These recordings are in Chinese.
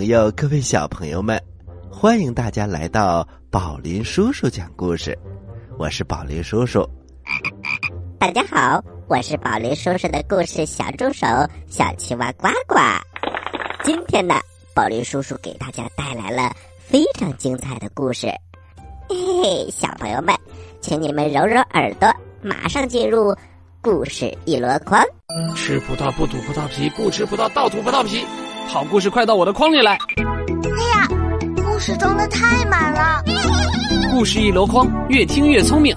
朋友，各位小朋友们，欢迎大家来到宝林叔叔讲故事。我是宝林叔叔。大家好，我是宝林叔叔的故事小助手小青蛙呱呱。今天呢，宝林叔叔给大家带来了非常精彩的故事。嘿嘿，小朋友们，请你们揉揉耳朵，马上进入故事一箩筐。吃葡萄不吐葡萄皮，不吃葡萄倒吐葡萄皮。好故事快到我的筐里来！哎呀，故事装的太满了。故事一箩筐，越听越聪明。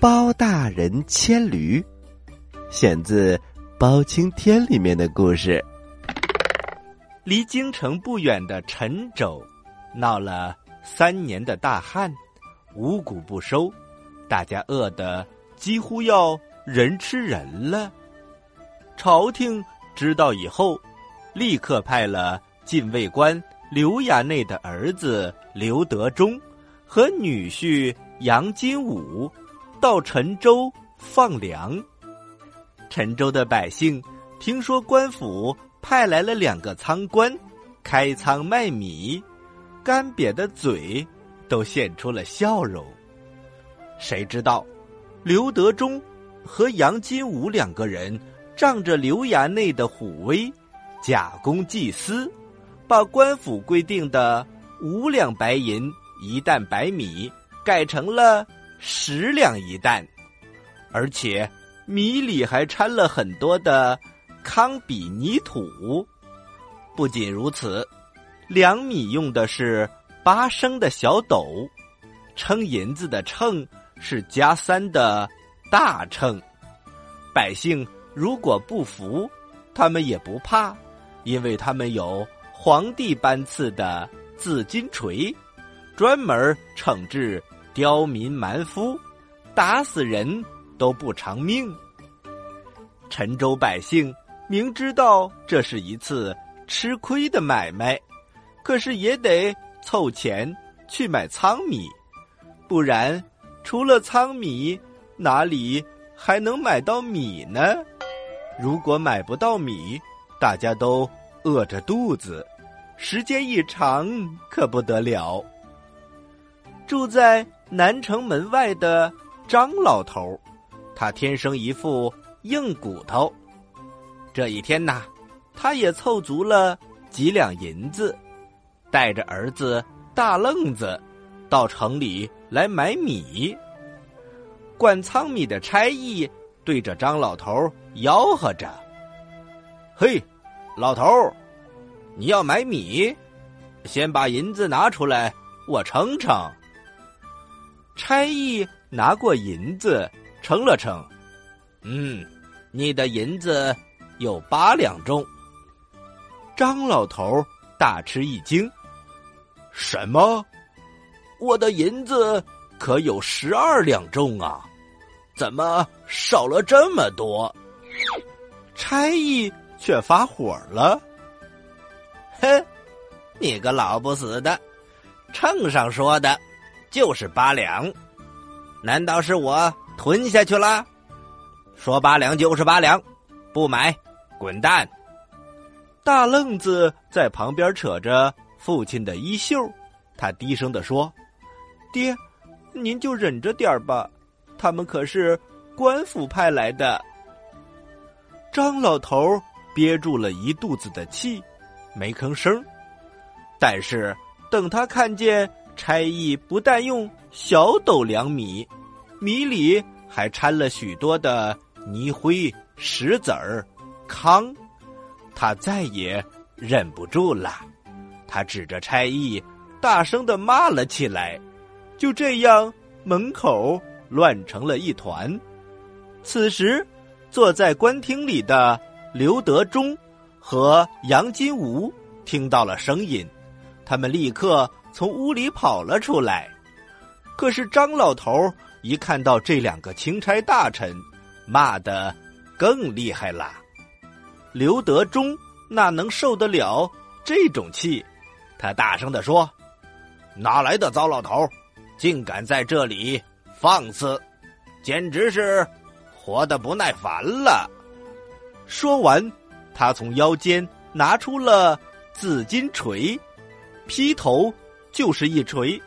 包大人牵驴，选自《包青天》里面的故事。离京城不远的陈州，闹了三年的大旱，五谷不收，大家饿得几乎要人吃人了。朝廷知道以后，立刻派了禁卫官刘衙内的儿子刘德忠和女婿杨金武到陈州放粮。陈州的百姓听说官府派来了两个仓官开仓卖米，干瘪的嘴都现出了笑容。谁知道，刘德忠和杨金武两个人。仗着刘衙内的虎威，假公济私，把官府规定的五两白银一担白米改成了十两一担，而且米里还掺了很多的糠比泥土。不仅如此，粮米用的是八升的小斗，称银子的秤是加三的大秤，百姓。如果不服，他们也不怕，因为他们有皇帝颁赐的紫金锤，专门惩治刁民蛮夫，打死人都不偿命。陈州百姓明知道这是一次吃亏的买卖，可是也得凑钱去买仓米，不然除了仓米，哪里还能买到米呢？如果买不到米，大家都饿着肚子，时间一长可不得了。住在南城门外的张老头，他天生一副硬骨头。这一天呐，他也凑足了几两银子，带着儿子大愣子到城里来买米。管仓米的差役。对着张老头吆喝着：“嘿，老头你要买米，先把银子拿出来，我称称。”差役拿过银子称了称，嗯，你的银子有八两重。张老头大吃一惊：“什么？我的银子可有十二两重啊！”怎么少了这么多？差役却发火了。哼，你个老不死的，秤上说的就是八两，难道是我吞下去了？说八两就是八两，不买，滚蛋！大愣子在旁边扯着父亲的衣袖，他低声的说：“爹，您就忍着点吧。”他们可是官府派来的。张老头憋住了一肚子的气，没吭声。但是等他看见差役不但用小斗量米，米里还掺了许多的泥灰、石子儿、糠，他再也忍不住了。他指着差役，大声的骂了起来。就这样，门口。乱成了一团。此时，坐在官厅里的刘德忠和杨金吾听到了声音，他们立刻从屋里跑了出来。可是张老头一看到这两个钦差大臣，骂得更厉害了。刘德忠哪能受得了这种气？他大声的说：“哪来的糟老头，竟敢在这里！”放肆，简直是活得不耐烦了。说完，他从腰间拿出了紫金锤，劈头就是一锤。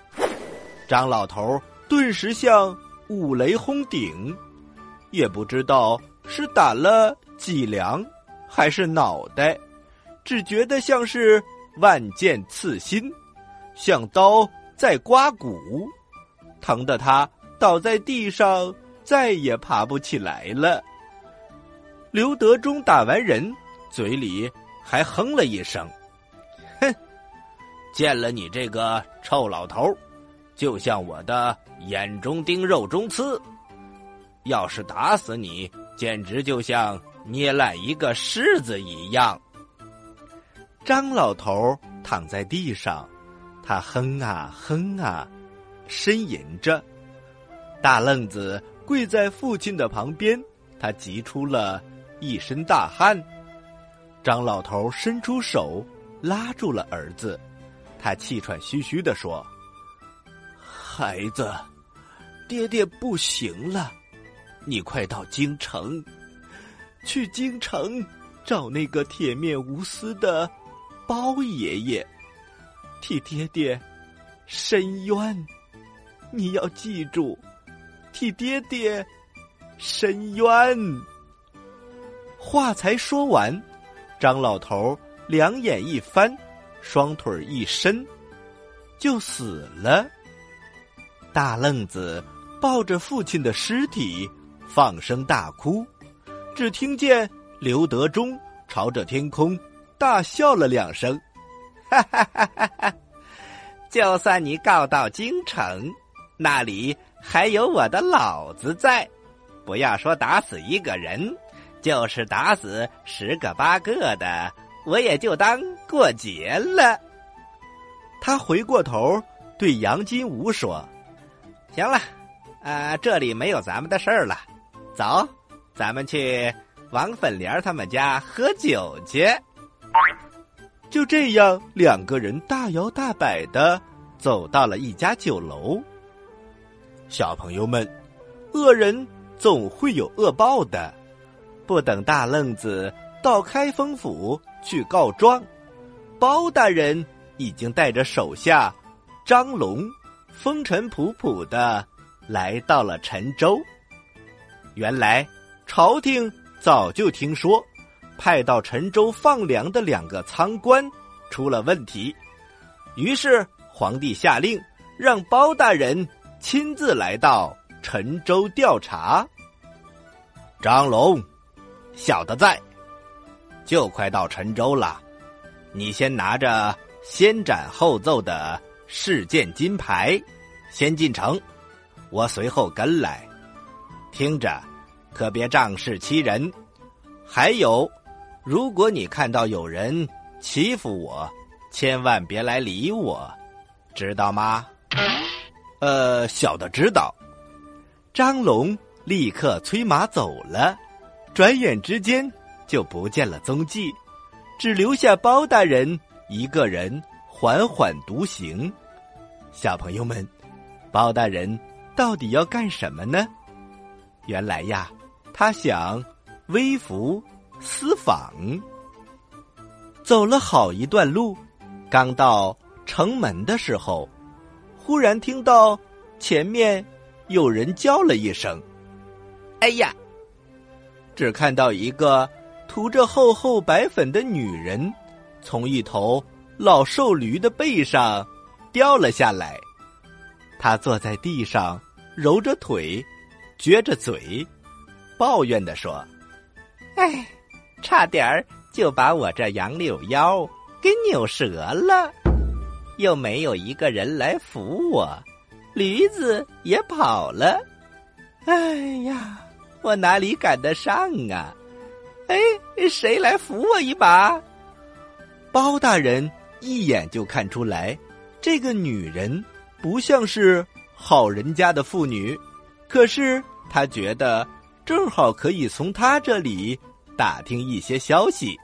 张老头顿时像五雷轰顶，也不知道是打了脊梁还是脑袋，只觉得像是万箭刺心，像刀在刮骨，疼得他倒在地上，再也爬不起来了。刘德忠打完人。嘴里还哼了一声：“哼，见了你这个臭老头，就像我的眼中钉、肉中刺。要是打死你，简直就像捏烂一个柿子一样。”张老头躺在地上，他哼啊哼啊，呻吟着。大愣子跪在父亲的旁边，他急出了一身大汗。张老头伸出手拉住了儿子，他气喘吁吁地说：“孩子，爹爹不行了，你快到京城，去京城找那个铁面无私的包爷爷，替爹爹伸冤。你要记住，替爹爹伸冤。”话才说完。张老头两眼一翻，双腿一伸，就死了。大愣子抱着父亲的尸体，放声大哭。只听见刘德忠朝着天空大笑了两声，哈哈哈哈哈！就算你告到京城，那里还有我的老子在，不要说打死一个人。就是打死十个八个的，我也就当过节了。他回过头对杨金武说：“行了，啊，这里没有咱们的事儿了，走，咱们去王粉莲他们家喝酒去。”就这样，两个人大摇大摆的走到了一家酒楼。小朋友们，恶人总会有恶报的。不等大愣子到开封府去告状，包大人已经带着手下张龙，风尘仆仆的来到了陈州。原来朝廷早就听说，派到陈州放粮的两个仓官出了问题，于是皇帝下令让包大人亲自来到陈州调查。张龙。小的在，就快到陈州了。你先拿着先斩后奏的事件金牌，先进城。我随后跟来，听着，可别仗势欺人。还有，如果你看到有人欺负我，千万别来理我，知道吗？呃，小的知道。张龙立刻催马走了。转眼之间就不见了踪迹，只留下包大人一个人缓缓独行。小朋友们，包大人到底要干什么呢？原来呀，他想微服私访。走了好一段路，刚到城门的时候，忽然听到前面有人叫了一声：“哎呀！”只看到一个涂着厚厚白粉的女人，从一头老瘦驴的背上掉了下来。她坐在地上，揉着腿，撅着嘴，抱怨的说：“哎，差点儿就把我这杨柳腰给扭折了，又没有一个人来扶我，驴子也跑了。哎呀！”我哪里赶得上啊？哎，谁来扶我一把？包大人一眼就看出来，这个女人不像是好人家的妇女，可是他觉得正好可以从她这里打听一些消息，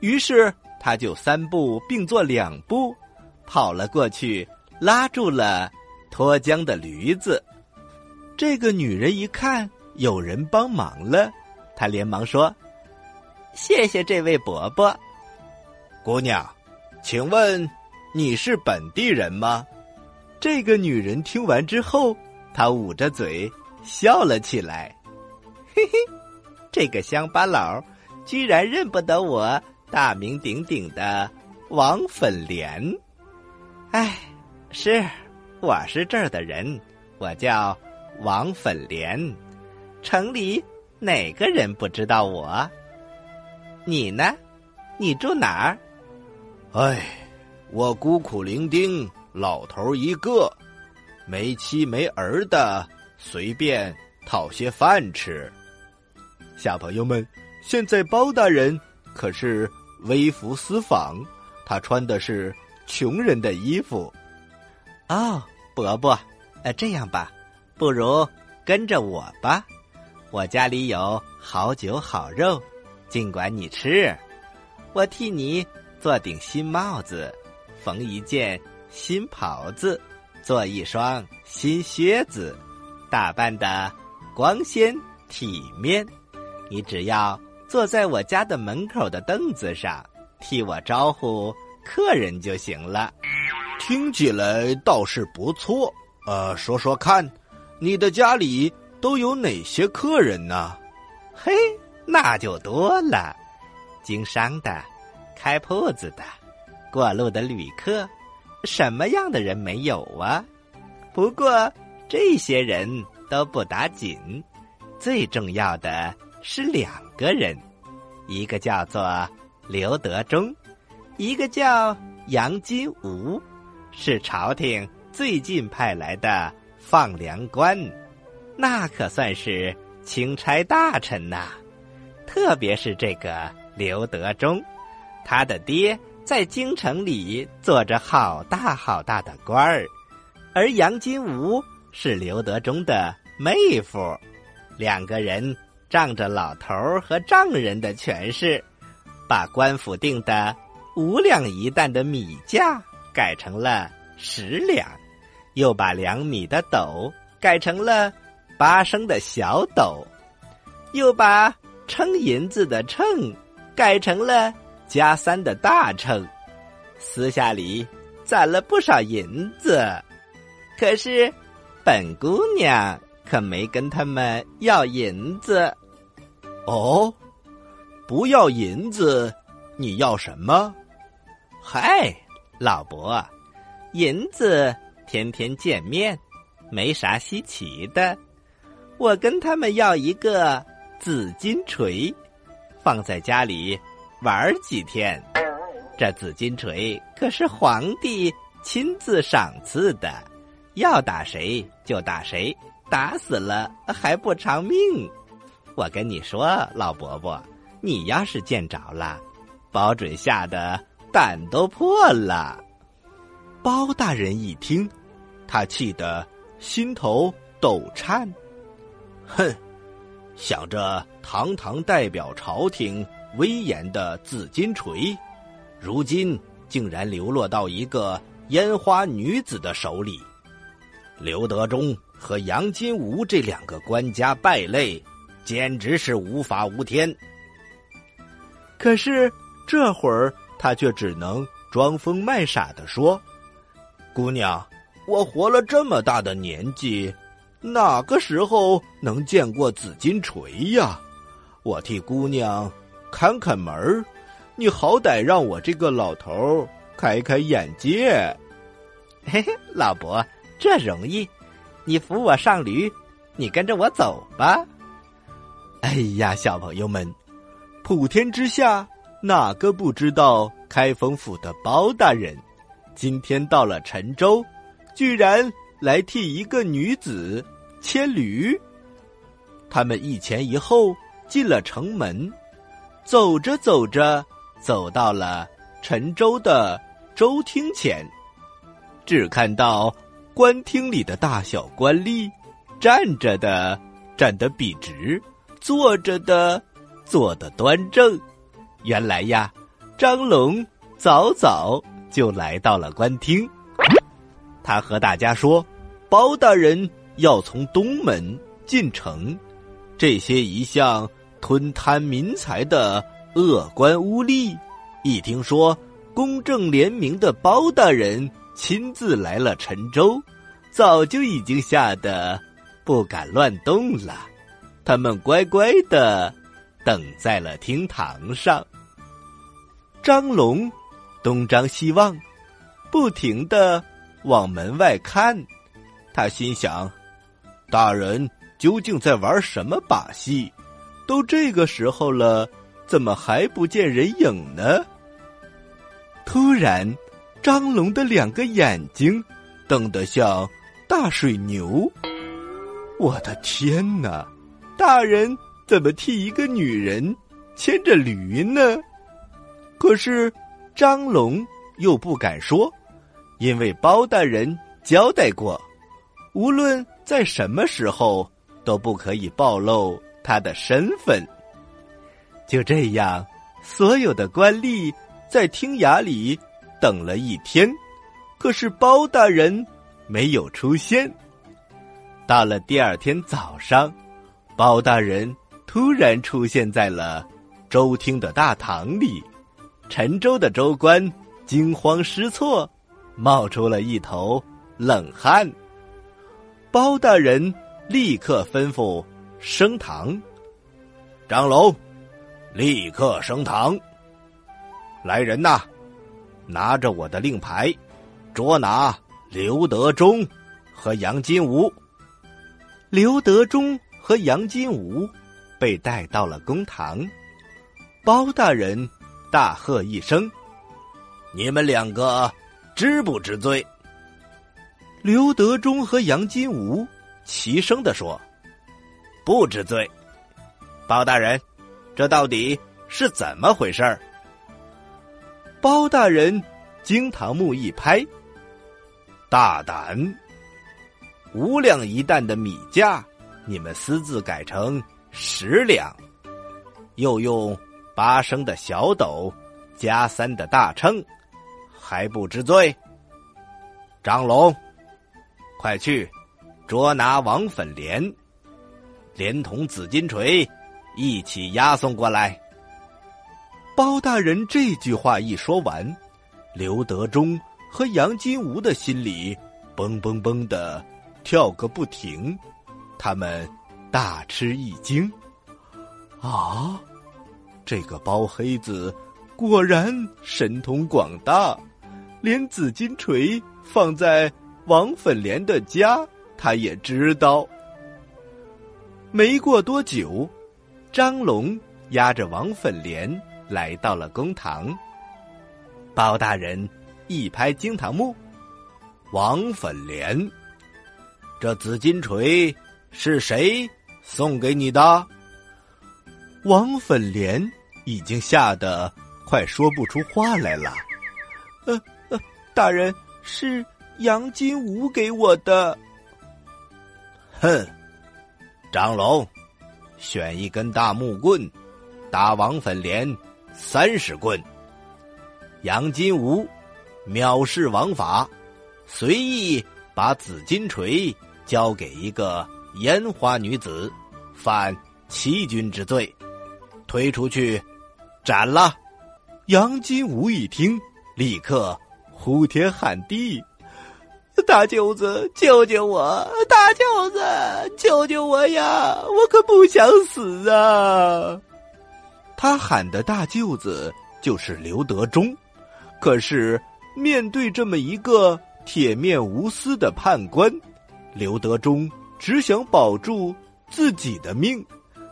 于是他就三步并作两步，跑了过去，拉住了脱缰的驴子。这个女人一看。有人帮忙了，她连忙说：“谢谢这位伯伯。姑娘，请问你是本地人吗？这个女人听完之后，她捂着嘴笑了起来。嘿嘿，这个乡巴佬居然认不得我大名鼎鼎的王粉莲。哎，是，我是这儿的人，我叫王粉莲。城里哪个人不知道我？你呢？你住哪儿？哎，我孤苦伶仃，老头一个，没妻没儿的，随便讨些饭吃。小朋友们，现在包大人可是微服私访，他穿的是穷人的衣服。哦，伯伯，呃，这样吧，不如跟着我吧，我家里有好酒好肉，尽管你吃，我替你。做顶新帽子，缝一件新袍子，做一双新靴子，打扮的光鲜体面。你只要坐在我家的门口的凳子上，替我招呼客人就行了。听起来倒是不错。呃，说说看，你的家里都有哪些客人呢？嘿，那就多了，经商的。开铺子的，过路的旅客，什么样的人没有啊？不过这些人都不打紧，最重要的是两个人，一个叫做刘德忠，一个叫杨金吾，是朝廷最近派来的放粮官，那可算是钦差大臣呐。特别是这个刘德忠。他的爹在京城里做着好大好大的官儿，而杨金吾是刘德忠的妹夫，两个人仗着老头儿和丈人的权势，把官府定的五两一担的米价改成了十两，又把两米的斗改成了八升的小斗，又把称银子的秤改成了。加三的大秤，私下里攒了不少银子，可是本姑娘可没跟他们要银子。哦，不要银子，你要什么？嗨，老伯，银子天天见面，没啥稀奇的。我跟他们要一个紫金锤，放在家里。玩几天，这紫金锤可是皇帝亲自赏赐的，要打谁就打谁，打死了还不偿命。我跟你说，老伯伯，你要是见着了，保准吓得胆都破了。包大人一听，他气得心头抖颤，哼，想着堂堂代表朝廷。威严的紫金锤，如今竟然流落到一个烟花女子的手里。刘德忠和杨金吾这两个官家败类，简直是无法无天。可是这会儿他却只能装疯卖傻的说：“姑娘，我活了这么大的年纪，哪个时候能见过紫金锤呀？我替姑娘。”看看门儿，你好歹让我这个老头开开眼界。嘿嘿，老伯，这容易，你扶我上驴，你跟着我走吧。哎呀，小朋友们，普天之下哪个不知道开封府的包大人？今天到了陈州，居然来替一个女子牵驴。他们一前一后进了城门。走着走着，走到了陈州的州厅前，只看到官厅里的大小官吏，站着的站得笔直，坐着的坐得端正。原来呀，张龙早早就来到了官厅，他和大家说：“包大人要从东门进城，这些一向。”吞贪民财的恶官污吏一听说公正廉明的包大人亲自来了陈州，早就已经吓得不敢乱动了。他们乖乖的等在了厅堂上。张龙东张西望，不停的往门外看。他心想：大人究竟在玩什么把戏？都这个时候了，怎么还不见人影呢？突然，张龙的两个眼睛瞪得像大水牛。我的天哪！大人怎么替一个女人牵着驴呢？可是张龙又不敢说，因为包大人交代过，无论在什么时候都不可以暴露他的身份。就这样，所有的官吏在厅衙里等了一天，可是包大人没有出现。到了第二天早上，包大人突然出现在了周厅的大堂里。陈州的州官惊慌失措，冒出了一头冷汗。包大人立刻吩咐升堂。张龙，立刻升堂。来人呐，拿着我的令牌，捉拿刘德忠和杨金吾。刘德忠和杨金吾被带到了公堂。包大人。大喝一声：“你们两个知不知罪？”刘德忠和杨金吾齐声的说：“不知罪。”包大人，这到底是怎么回事儿？包大人惊堂木一拍：“大胆！五两一担的米价，你们私自改成十两，又用。”八升的小斗，加三的大秤，还不知罪。张龙，快去捉拿王粉莲，连同紫金锤一起押送过来。包大人这句话一说完，刘德忠和杨金吾的心里嘣嘣嘣的跳个不停，他们大吃一惊，啊！这个包黑子果然神通广大，连紫金锤放在王粉莲的家，他也知道。没过多久，张龙押着王粉莲来到了公堂。包大人一拍惊堂木：“王粉莲，这紫金锤是谁送给你的？”王粉莲已经吓得快说不出话来了。呃呃，大人是杨金吾给我的。哼，张龙，选一根大木棍，打王粉莲三十棍。杨金吾藐视王法，随意把紫金锤交给一个烟花女子，犯欺君之罪。推出去，斩了！杨金吾一听，立刻呼天喊地：“大舅子，救救我！大舅子，救救我呀！我可不想死啊！”他喊的大舅子就是刘德忠，可是面对这么一个铁面无私的判官，刘德忠只想保住自己的命，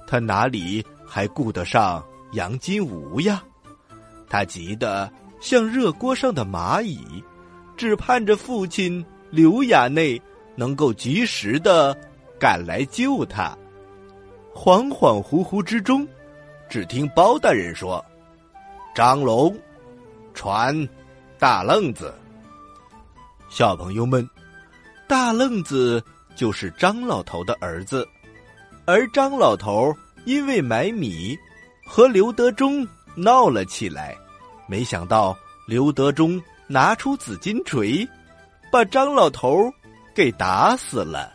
他哪里？还顾得上杨金吾呀？他急得像热锅上的蚂蚁，只盼着父亲刘衙内能够及时的赶来救他。恍恍惚惚之中，只听包大人说：“张龙，传大愣子。”小朋友们，大愣子就是张老头的儿子，而张老头。因为买米，和刘德忠闹了起来，没想到刘德忠拿出紫金锤，把张老头给打死了。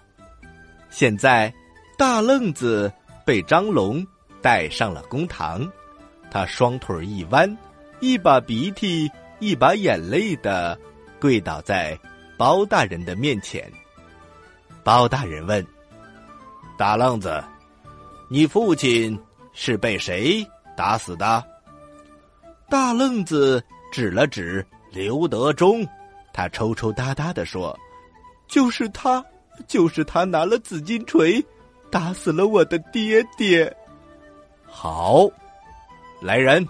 现在大愣子被张龙带上了公堂，他双腿一弯，一把鼻涕一把眼泪的跪倒在包大人的面前。包大人问：“大愣子，你父亲是被谁打死的？”大愣子指了指刘德忠，他抽抽搭搭的说：“就是他，就是他拿了紫金锤，打死了我的爹爹。”好，来人，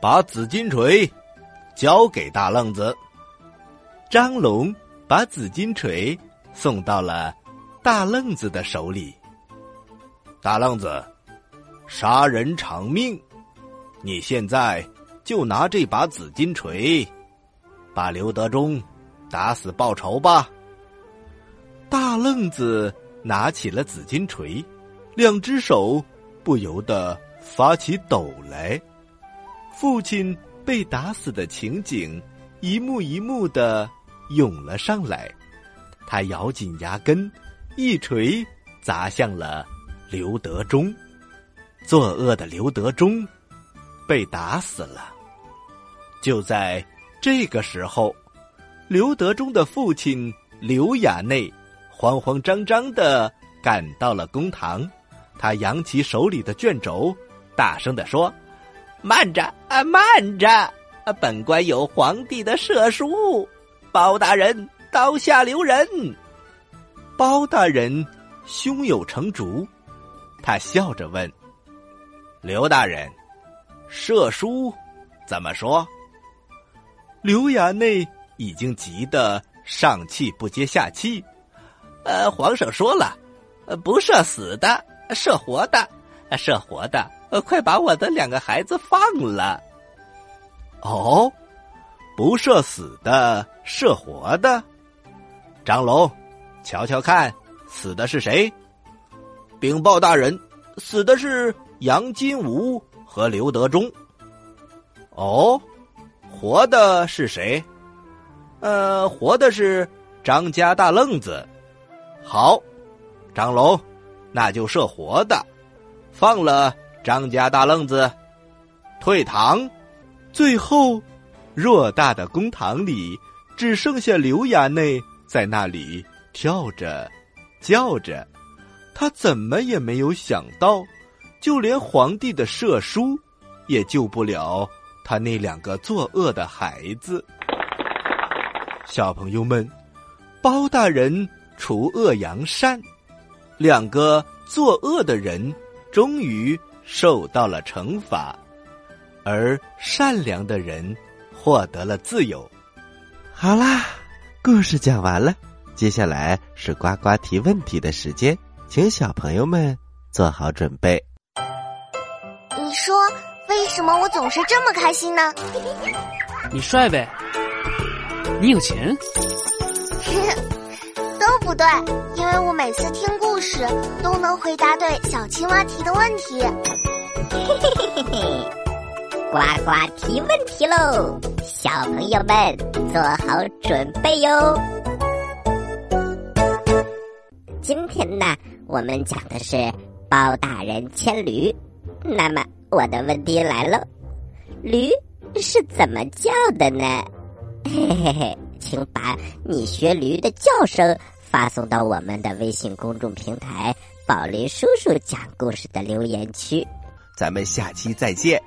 把紫金锤交给大愣子。张龙把紫金锤送到了大愣子的手里。大愣子，杀人偿命，你现在就拿这把紫金锤，把刘德忠打死报仇吧。大愣子拿起了紫金锤，两只手。不由得发起抖来，父亲被打死的情景一幕一幕的涌了上来。他咬紧牙根，一锤砸向了刘德忠。作恶的刘德忠被打死了。就在这个时候，刘德忠的父亲刘亚内慌慌张张的赶到了公堂。他扬起手里的卷轴，大声的说：“慢着啊，慢着！本官有皇帝的赦书，包大人刀下留人。”包大人胸有成竹，他笑着问：“刘大人，赦书怎么说？”刘衙内已经急得上气不接下气。呃，皇上说了，呃不射死的。射活的，射活的！快把我的两个孩子放了。哦，不射死的，射活的。张龙，瞧瞧看，死的是谁？禀报大人，死的是杨金吾和刘德忠。哦，活的是谁？呃，活的是张家大愣子。好，张龙。那就射活的，放了张家大愣子，退堂。最后，偌大的公堂里只剩下刘衙内在那里跳着、叫着。他怎么也没有想到，就连皇帝的赦书也救不了他那两个作恶的孩子。小朋友们，包大人除恶扬善。两个作恶的人终于受到了惩罚，而善良的人获得了自由。好啦，故事讲完了，接下来是呱呱提问题的时间，请小朋友们做好准备。你说为什么我总是这么开心呢？你帅呗，你有钱。都不对，因为我每次听故事都能回答对小青蛙提的问题。嘿嘿嘿嘿嘿，呱呱提问题喽！小朋友们做好准备哟。今天呢，我们讲的是包大人牵驴。那么我的问题来了，驴是怎么叫的呢？嘿嘿嘿，请把你学驴的叫声。发送到我们的微信公众平台“宝林叔叔讲故事”的留言区，咱们下期再见。